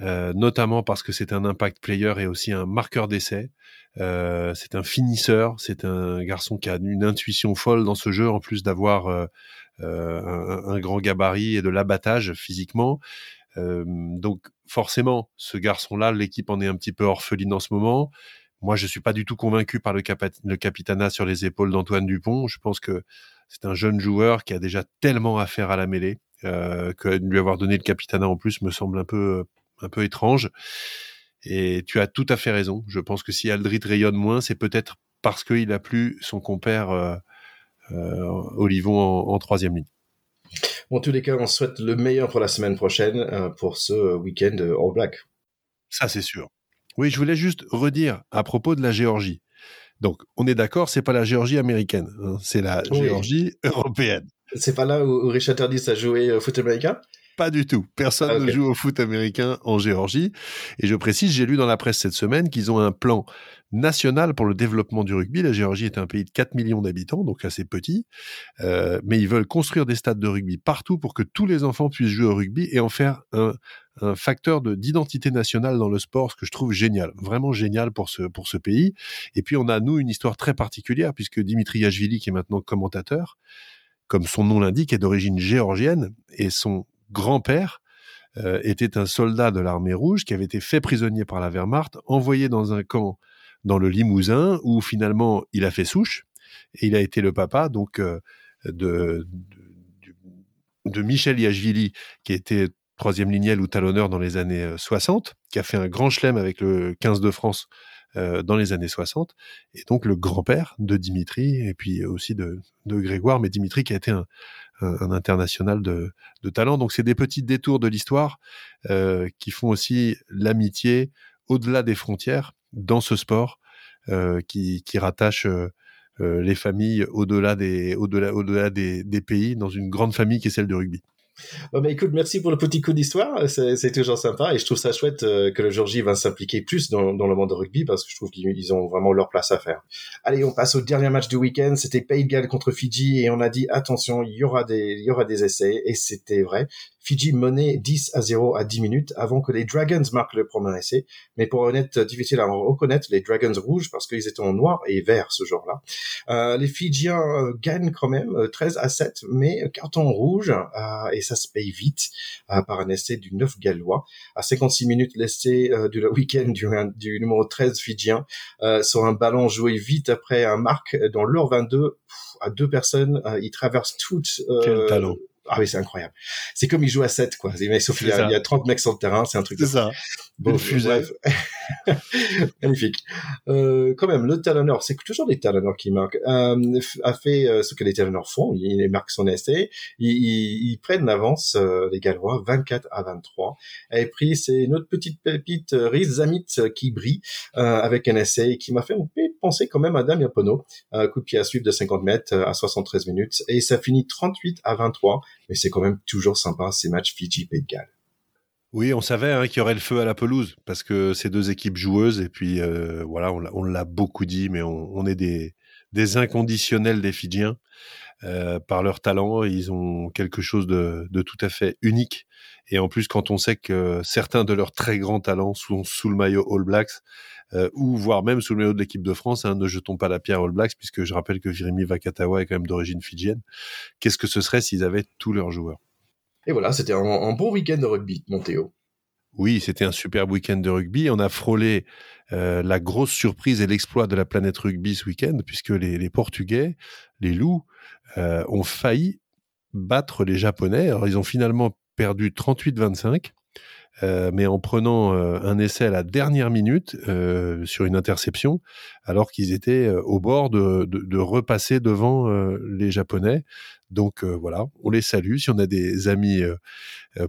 Euh, notamment parce que c'est un impact player et aussi un marqueur d'essai. Euh, c'est un finisseur, c'est un garçon qui a une intuition folle dans ce jeu, en plus d'avoir euh, euh un, grand gabarit et de l'abattage physiquement. Euh, donc forcément, ce garçon-là, l'équipe en est un petit peu orpheline en ce moment. Moi, je suis pas du tout convaincu par le, le capitana sur les épaules d'Antoine Dupont. Je pense que c'est un jeune joueur qui a déjà tellement à faire à la mêlée euh, que lui avoir donné le capitana en plus me semble un peu un peu étrange. Et tu as tout à fait raison. Je pense que si Aldrit rayonne moins, c'est peut-être parce qu'il a plus son compère euh, euh, Olivon en, troisième ligne. en tous les cas, on souhaite le meilleur pour la semaine prochaine, euh, pour ce week-end All Black. Ça, c'est sûr. Oui, je voulais juste redire à propos de la Géorgie. Donc, on est d'accord, c'est pas la Géorgie américaine, hein, c'est la Géorgie européenne. C'est pas là où Richard Tardis a joué au foot américain? Pas du tout. Personne ne joue au foot américain en Géorgie. Et je précise, j'ai lu dans la presse cette semaine qu'ils ont un plan national pour le développement du rugby. La Géorgie est un pays de 4 millions d'habitants, donc assez petit. Euh, mais ils veulent construire des stades de rugby partout pour que tous les enfants puissent jouer au rugby et en faire un, un facteur d'identité nationale dans le sport, ce que je trouve génial, vraiment génial pour ce, pour ce pays. Et puis on a, nous, une histoire très particulière, puisque Dimitri Yachvili, qui est maintenant commentateur, comme son nom l'indique, est d'origine géorgienne, et son grand-père euh, était un soldat de l'armée rouge qui avait été fait prisonnier par la Wehrmacht, envoyé dans un camp dans le Limousin, où finalement il a fait souche, et il a été le papa donc euh, de, de, Michel Yachvili, qui était troisième lignel ou talonneur dans les années 60, euh, qui a fait un grand chelem avec le 15 de France dans les années 60, et donc le grand-père de Dimitri, et puis aussi de, de Grégoire, mais Dimitri qui a été un, un, international de, talent. Donc c'est des petits détours de l'histoire euh, qui font aussi l'amitié au-delà des frontières dans ce sport euh, qui, qui rattache euh, euh les familles au-delà des, au-delà, au-delà des, des pays dans une grande famille qui est celle du rugby. Bon, bah, écoute, merci pour le petit coup d'histoire. C'est toujours sympa et je trouve ça chouette euh, que le Georgie va s'impliquer plus dans, dans, le monde de rugby parce que je trouve qu'ils ont vraiment leur place à faire. Allez, on passe au dernier match du week-end. C'était Pays de Galles contre Fidji et on a dit attention, il y aura des, il y aura des essais et c'était vrai. Fidji menait 10 à 0 à 10 minutes avant que les Dragons marquent le premier essai. Mais pour honnête, difficile à reconnaître les Dragons rouges parce qu'ils étaient en noir et vert ce jour-là. Euh, les Fidjiens euh, gagnent quand même 13 à 7, mais carton rouge euh, et ça se paye vite euh, par un essai du 9 gallois. À 56 minutes, l'essai euh, du week-end du, numéro 13 fidjien sur un ballon joué vite après un marque dans leur 22 à deux personnes. il traverse toute... Quel talent ah oui, c'est incroyable. C'est comme il joue à 7, quoi. il, y a, il y a 30 mecs sur le terrain, c'est un truc. C'est ça. Bon, bref. Magnifique. Euh, quand même, le talonneur, c'est toujours les talonneurs qui marquent, euh, a fait euh, ce que les talonneurs font. Il, marque son essai. Ils, ils, prennent l'avance, euh, les Gallois, 24 à 23. Et puis, c'est notre petite pépite, euh, Riz Zamit, qui brille avec un essai qui m'a fait penser quand même à Damien Pono. coup de pied à suivre de 50 mètres à 73 minutes. Et ça finit 38 à 23 mais c'est quand même toujours sympa ces matchs Fidji-Pays. Oui, on savait hein, qu'il y aurait le feu à la pelouse parce que c'est deux équipes joueuses et puis euh, voilà, on l'a beaucoup dit, mais on, est des, des, inconditionnels des Fidjiens euh, par leur talent. Ils ont quelque chose de, de, tout à fait unique et en plus quand on sait que certains de leurs très grands talents sont sous le maillot All Blacks, euh, ou voire même sous le maillot de l'équipe de France. Hein, ne jetons pas la pierre All Blacks, puisque je rappelle que Jérémy Vakatawa est quand même d'origine fidjienne. Qu'est-ce que ce serait s'ils avaient tous leurs joueurs? Et voilà, c'était un, bon week-end de rugby, mon Théo. Oui, c'était un superbe week-end de rugby. On a frôlé euh, la grosse surprise et l'exploit de la planète rugby ce week-end, puisque les, Portugais, les loups, euh, ont failli battre les Japonais. Alors, ils ont finalement perdu 38-25. Mais en prenant un essai à la dernière minute sur une interception, alors qu'ils étaient au bord de, de, repasser devant les Japonais. Donc voilà, on les salue. Si on a des amis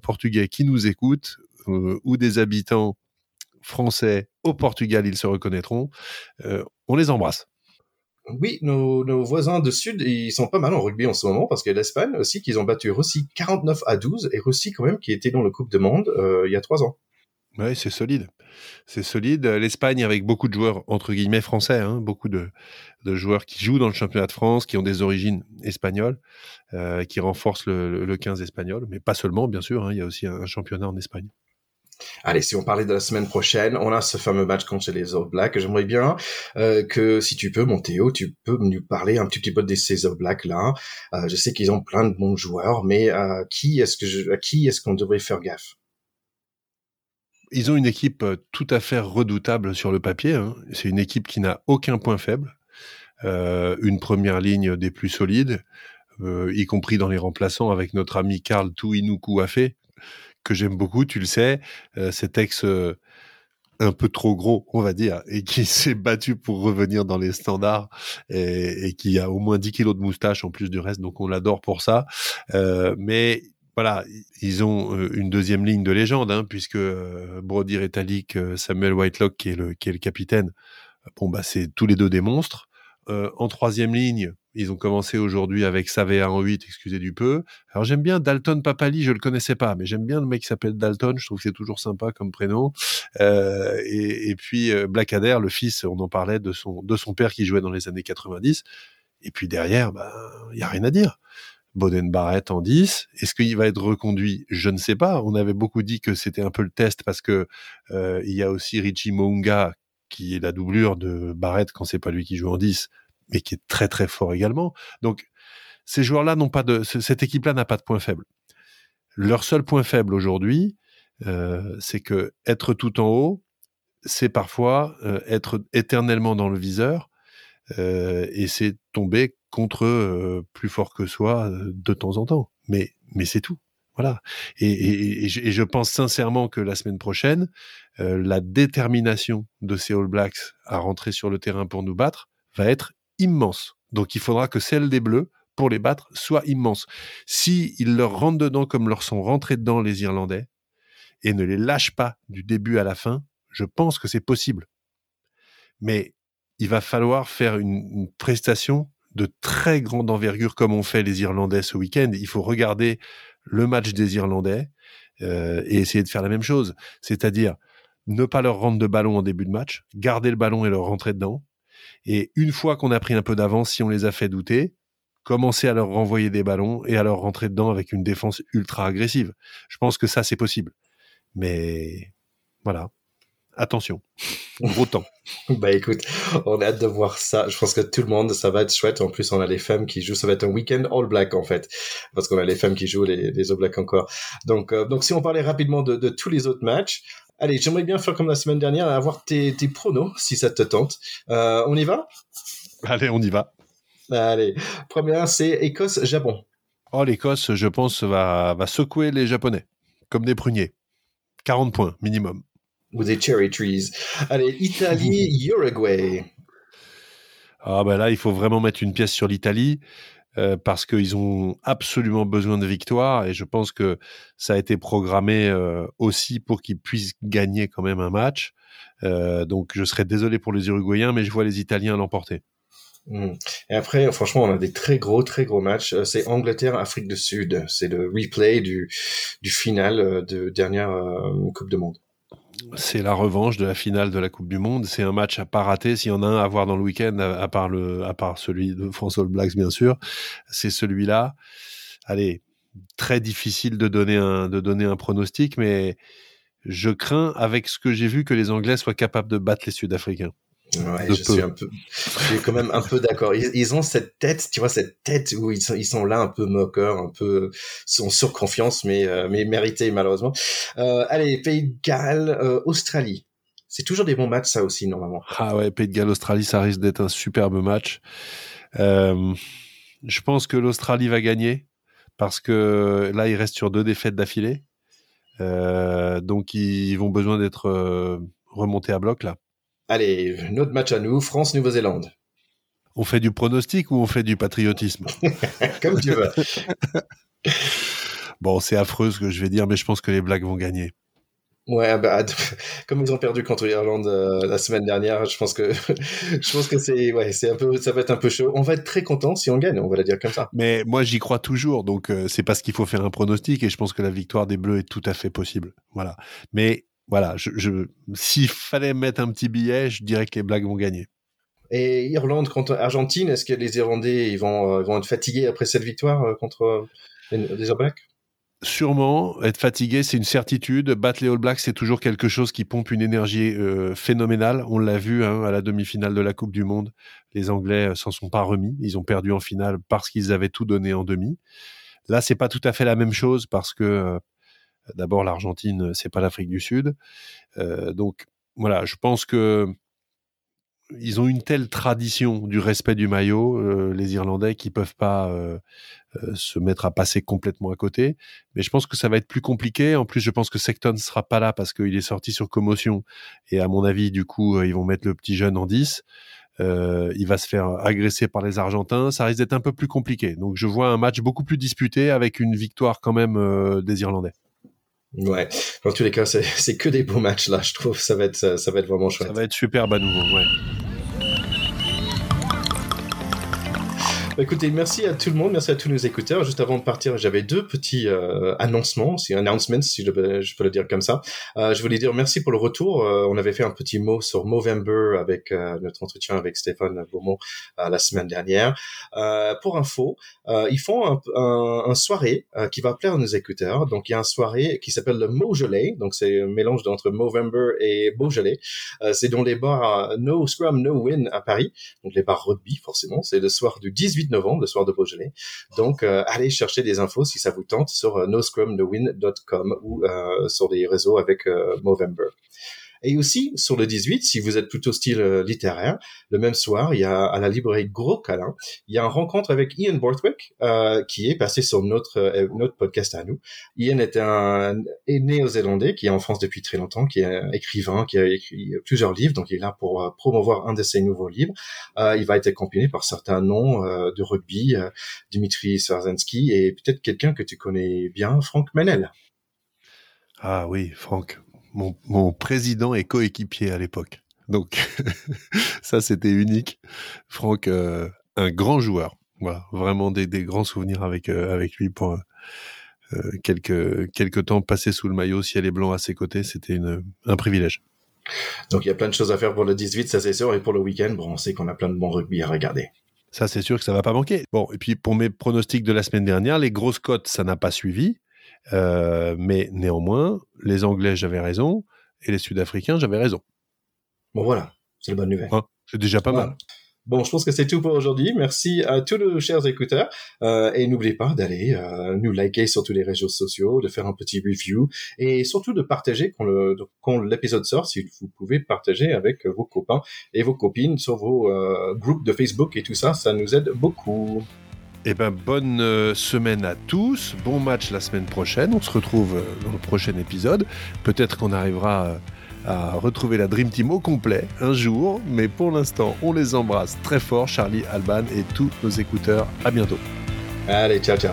portugais qui nous écoutent ou des habitants français au Portugal, ils se reconnaîtront. on les embrasse. Oui, nos, voisins de Sud, ils sont pas mal en rugby en ce moment parce que l'Espagne aussi, qu'ils ont battu Russie 49 à 12 et Russie quand même qui était dans le Coupe de Monde euh, il y a trois ans. Oui, c'est solide. C'est solide. L'Espagne avec beaucoup de joueurs entre guillemets français, hein, beaucoup de, joueurs qui jouent dans le championnat de France, qui ont des origines espagnoles, euh, qui renforcent le, le, 15 espagnol, mais pas seulement, bien sûr. Hein, il y a aussi un championnat en Espagne. Allez, si on parlait de la semaine prochaine, on a ce fameux match contre les All Blacks. J'aimerais bien euh, que, si tu peux, mon Théo, tu peux nous parler un petit, peu de ces All Blacks là. Euh, je sais qu'ils ont plein de bons joueurs, mais à qui est-ce que je, à qui est-ce qu'on devrait faire gaffe? Ils ont une équipe euh, tout à fait redoutable sur le papier. Hein. C'est une équipe qui n'a aucun point faible, une première ligne des plus solides, y compris dans les remplaçants avec notre ami Karl Tuinuku Afé, j'aime beaucoup, tu le sais, euh, cet ex euh, un peu trop gros, on va dire, et qui s'est battu pour revenir dans les standards et, qui a au moins 10 kilos de moustache en plus du reste, donc on l'adore pour ça. Euh, mais voilà, ils ont une deuxième ligne de légende, hein, puisque Brody Retallick, Samuel Whitelock, qui est le, qui est le capitaine, bon bah c'est tous les deux des monstres. en troisième ligne, ils ont commencé aujourd'hui avec Savea en 8, excusez du peu. Alors j'aime bien Dalton Papali, je le connaissais pas, mais j'aime bien le mec qui s'appelle Dalton, je trouve que c'est toujours sympa comme prénom. Euh, et, puis euh, Blackadder, le fils, on en parlait de son, de son père qui jouait dans les années 90. Et puis derrière, il bah, y a rien à dire. Boden Barrett en 10. Est-ce qu'il va être reconduit? Je ne sais pas. On avait beaucoup dit que c'était un peu le test parce que euh, il y a aussi Richie Mounga qui est la doublure de Barrett quand c'est pas lui qui joue en 10 mais qui est très très fort également. Donc ces joueurs-là n'ont pas de, cette équipe-là n'a pas de point faible. Leur seul point faible aujourd'hui, euh, c'est que être tout en haut, c'est parfois euh, être éternellement dans le viseur euh, et c'est tomber contre plus fort que soi de temps en temps. Mais mais c'est tout. Voilà. Et, je, pense sincèrement que la semaine prochaine, la détermination de ces All Blacks à rentrer sur le terrain pour nous battre va être immense. Donc il faudra que celle des Bleus, pour les battre, soit immense. Si ils leur rentrent dedans comme leur sont rentrés dedans les Irlandais, et ne les lâchent pas du début à la fin, je pense que c'est possible. Mais il va falloir faire une, prestation de très grande envergure comme ont fait les Irlandais ce week-end. Il faut regarder le match des Irlandais euh, et essayer de faire la même chose. C'est-à-dire ne pas leur rendre de ballon en début de match, garder le ballon et leur rentrer dedans, et une fois qu'on a pris un peu d'avance, si on les a fait douter, commencer à leur renvoyer des ballons et à leur rentrer dedans avec une défense ultra agressive. Je pense que ça, c'est possible. Mais voilà. Attention. Gros temps. bah écoute, on a hâte de voir ça. Je pense que tout le monde, ça va être chouette. En plus, on a les femmes qui jouent. Ça va être un week-end all black en fait, parce qu'on a les femmes qui jouent les, les all black encore. Donc, euh, donc si on parlait rapidement de, de tous les autres matchs, Allez, j'aimerais bien faire comme la semaine dernière, avoir tes, tes pronos, si ça te tente. Euh, on y va? Allez, on y va. Allez, première, c'est Écosse-Japon. Oh, l'Écosse, je pense, va, va secouer les Japonais, comme des pruniers. 40 points, minimum. Ou des cherry trees. Allez, Italie-Uruguay. Ah ben là, il faut vraiment mettre une pièce sur l'Italie. Euh, parce qu'ils ont absolument besoin de victoire et je pense que ça a été programmé euh, aussi pour qu'ils puissent gagner quand même un match. Euh, donc je serais désolé pour les Uruguayens, mais je vois les Italiens l'emporter. Hmm. Et après, franchement, on a des très gros, très gros matchs. C'est Angleterre-Afrique du Sud. C'est le replay du, du final de dernière Coupe du Monde c'est la revanche de la finale de la Coupe du Monde. C'est un match à pas rater. S'il y en a un à voir dans le week-end, à, part le, à part celui de François Blacks, bien sûr, c'est celui-là. Allez, très difficile de donner un, de donner un pronostic, mais je crains, avec ce que j'ai vu, que les Anglais soient capables de battre les Sud-Africains. Ouais, je suis un peu, je suis quand même un peu d'accord. Ils, ont cette tête, tu vois, cette tête où ils sont, ils sont là un peu moqueurs, un peu, sont sur confiance, mais, euh, mais mérités malheureusement. Euh, allez, Pays de Galles, euh, Australie. C'est toujours des bons matchs, ça aussi, normalement. Ah ouais, Pays de Galles, Australie, ça risque d'être un superbe match. Euh, je pense que l'Australie va gagner parce que là, il reste sur deux défaites d'affilée. donc ils vont besoin d'être remontés à bloc là. Allez, notre match à nous, France-Nouvelle-Zélande. On fait du pronostic ou on fait du patriotisme? Comme tu veux. bon, c'est affreux ce que je vais dire, mais je pense que les Blacks vont gagner. Ouais, bah, comme ils ont perdu contre l'Irlande euh, la semaine dernière, je pense que je pense que c'est ouais, c'est un peu ça va être un peu chaud. On va être très content si on gagne, on va la dire comme ça. Mais moi j'y crois toujours, donc euh, c'est parce qu'il faut faire un pronostic et je pense que la victoire des Bleus est tout à fait possible. Voilà. Mais voilà, je, s'il fallait mettre un petit billet, je dirais que les Blacks vont gagner. Et Irlande contre Argentine, est-ce que les Irlandais ils vont, euh, vont être fatigués après cette victoire euh, contre les, All Blacks? Sûrement, être fatigué, c'est une certitude. Battre les All Blacks, c'est toujours quelque chose qui pompe une énergie euh, phénoménale. On l'a vu hein, à la demi-finale de la Coupe du Monde. Les Anglais s'en sont pas remis. Ils ont perdu en finale parce qu'ils avaient tout donné en demi. Là, c'est pas tout à fait la même chose parce que D'abord, l'Argentine, c'est pas l'Afrique du Sud. Euh, donc, voilà, je pense que ils ont une telle tradition du respect du maillot, euh, les Irlandais, qui peuvent pas euh, se mettre à passer complètement à côté. Mais je pense que ça va être plus compliqué. En plus, je pense que Secton sera pas là parce qu'il est sorti sur commotion. Et à mon avis, du coup, ils vont mettre le petit jeune en 10. il va se faire agresser par les Argentins. Ça risque d'être un peu plus compliqué. Donc, je vois un match beaucoup plus disputé avec une victoire quand même des Irlandais. Ouais, dans tous les cas, c'est que des beaux matchs là, je trouve. Ça va être, ça va être vraiment chouette. Ça va être superbe à nouveau, ouais. Écoutez, merci à tout le monde, merci à tous nos écouteurs. Juste avant de partir, j'avais deux petits euh, annoncements, c'est announcements si je, peux le dire comme ça. Euh, je voulais dire merci pour le retour. Euh, on avait fait un petit mot sur Movember avec euh, notre entretien avec Stéphane Beaumont euh, la semaine dernière. pour info, ils font un, un, un soirée qui va plaire à nos écouteurs. Donc il y a une soirée qui s'appelle le Beaujolais, donc c'est un mélange entre Movember et Beaujolais. c'est dans les bars No Scrum No Win à Paris, donc les bars rugby forcément. C'est le soir du 18 novembre, le soir de Beaujolais. Donc, euh, allez chercher des infos si ça vous tente sur euh, noscrumthewin.com ou euh, sur les réseaux avec Movember. Et aussi, sur le 18, si vous êtes plutôt style euh, littéraire, le même soir, il y a à la librairie Gros Câlin, il y a une rencontre avec Ian Borthwick, euh, qui est passé sur notre, euh, notre podcast à nous. Ian est un néo-zélandais qui est en France depuis très longtemps, qui est écrivain, qui a écrit plusieurs livres, donc il est là pour euh, promouvoir un de ses nouveaux livres. il va être accompagné par certains noms de rugby, Dimitri Swarzensky et peut-être quelqu'un que tu connais bien, Franck Menel. Ah oui, Franck mon, président et coéquipier à l'époque. Donc ça, c'était unique. Franck, euh, un grand joueur. Voilà, vraiment des, grands souvenirs avec euh, avec lui pour euh, quelques quelques temps passés sous le maillot ciel et blanc à ses côtés. C'était un privilège. Donc il y a plein de choses à faire pour le 18, ça c'est sûr, et pour le week-end, bon, on sait qu'on a plein de bons rugby à regarder. Ça, c'est sûr que ça va pas manquer. Bon, et puis pour mes pronostics de la semaine dernière, les grosses cotes, ça n'a pas suivi. Mais néanmoins, les Anglais, j'avais raison et les Sud-Africains, j'avais raison. Bon voilà, c'est la bonne nouvelle. Hein, c'est déjà pas mal. Bon, je pense que c'est tout pour aujourd'hui. Merci à tous nos chers écouteurs. Euh, et n'oubliez pas d'aller euh, nous liker sur tous les réseaux sociaux, de faire un petit review et surtout de partager quand, le, quand l'épisode sort, si vous pouvez partager avec vos copains et vos copines sur vos euh, groupes de Facebook et tout ça, ça nous aide beaucoup. Eh ben, bonne euh, semaine à tous. Bon match la semaine prochaine. On se retrouve euh, dans le prochain épisode. Peut-être qu'on arrivera euh, à retrouver la Dream Team au complet un jour. Mais pour l'instant, on les embrasse très fort, Charlie, Alban et tous nos écouteurs. À bientôt. Allez, ciao, ciao.